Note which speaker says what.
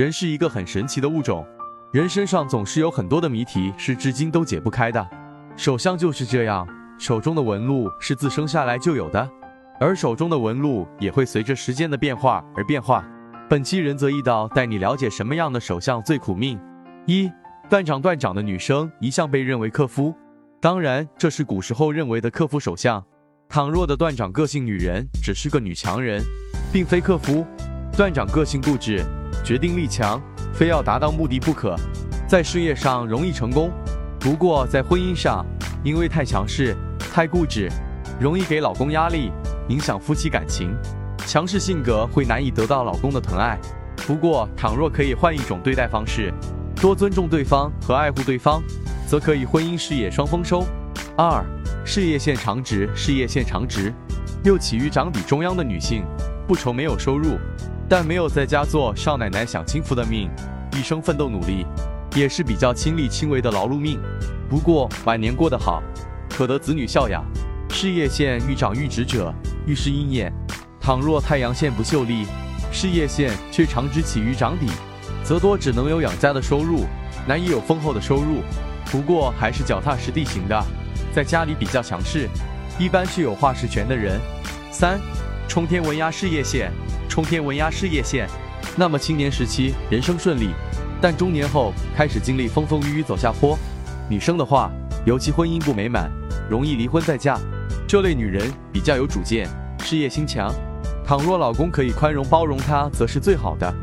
Speaker 1: 人是一个很神奇的物种，人身上总是有很多的谜题是至今都解不开的。手相就是这样，手中的纹路是自生下来就有的，而手中的纹路也会随着时间的变化而变化。本期仁泽易道带你了解什么样的手相最苦命。一断掌断掌的女生一向被认为克夫，当然这是古时候认为的克夫手相。倘若的断掌个性女人只是个女强人，并非克夫。断掌个性固执。决定力强，非要达到目的不可，在事业上容易成功，不过在婚姻上，因为太强势、太固执，容易给老公压力，影响夫妻感情。强势性格会难以得到老公的疼爱。不过，倘若可以换一种对待方式，多尊重对方和爱护对方，则可以婚姻事业双丰收。二，事业线长直，事业线长直，又起于掌底中央的女性，不愁没有收入。但没有在家做少奶奶享清福的命，一生奋斗努力，也是比较亲力亲为的劳碌命。不过晚年过得好，可得子女孝养。事业线遇长遇直者，遇事应验。倘若太阳线不秀丽，事业线却长直起于掌底，则多只能有养家的收入，难以有丰厚的收入。不过还是脚踏实地型的，在家里比较强势，一般是有话事权的人。三，冲天文压事业线。冲天文压事业线，那么青年时期人生顺利，但中年后开始经历风风雨雨走下坡。女生的话，尤其婚姻不美满，容易离婚再嫁。这类女人比较有主见，事业心强。倘若老公可以宽容包容她，则是最好的。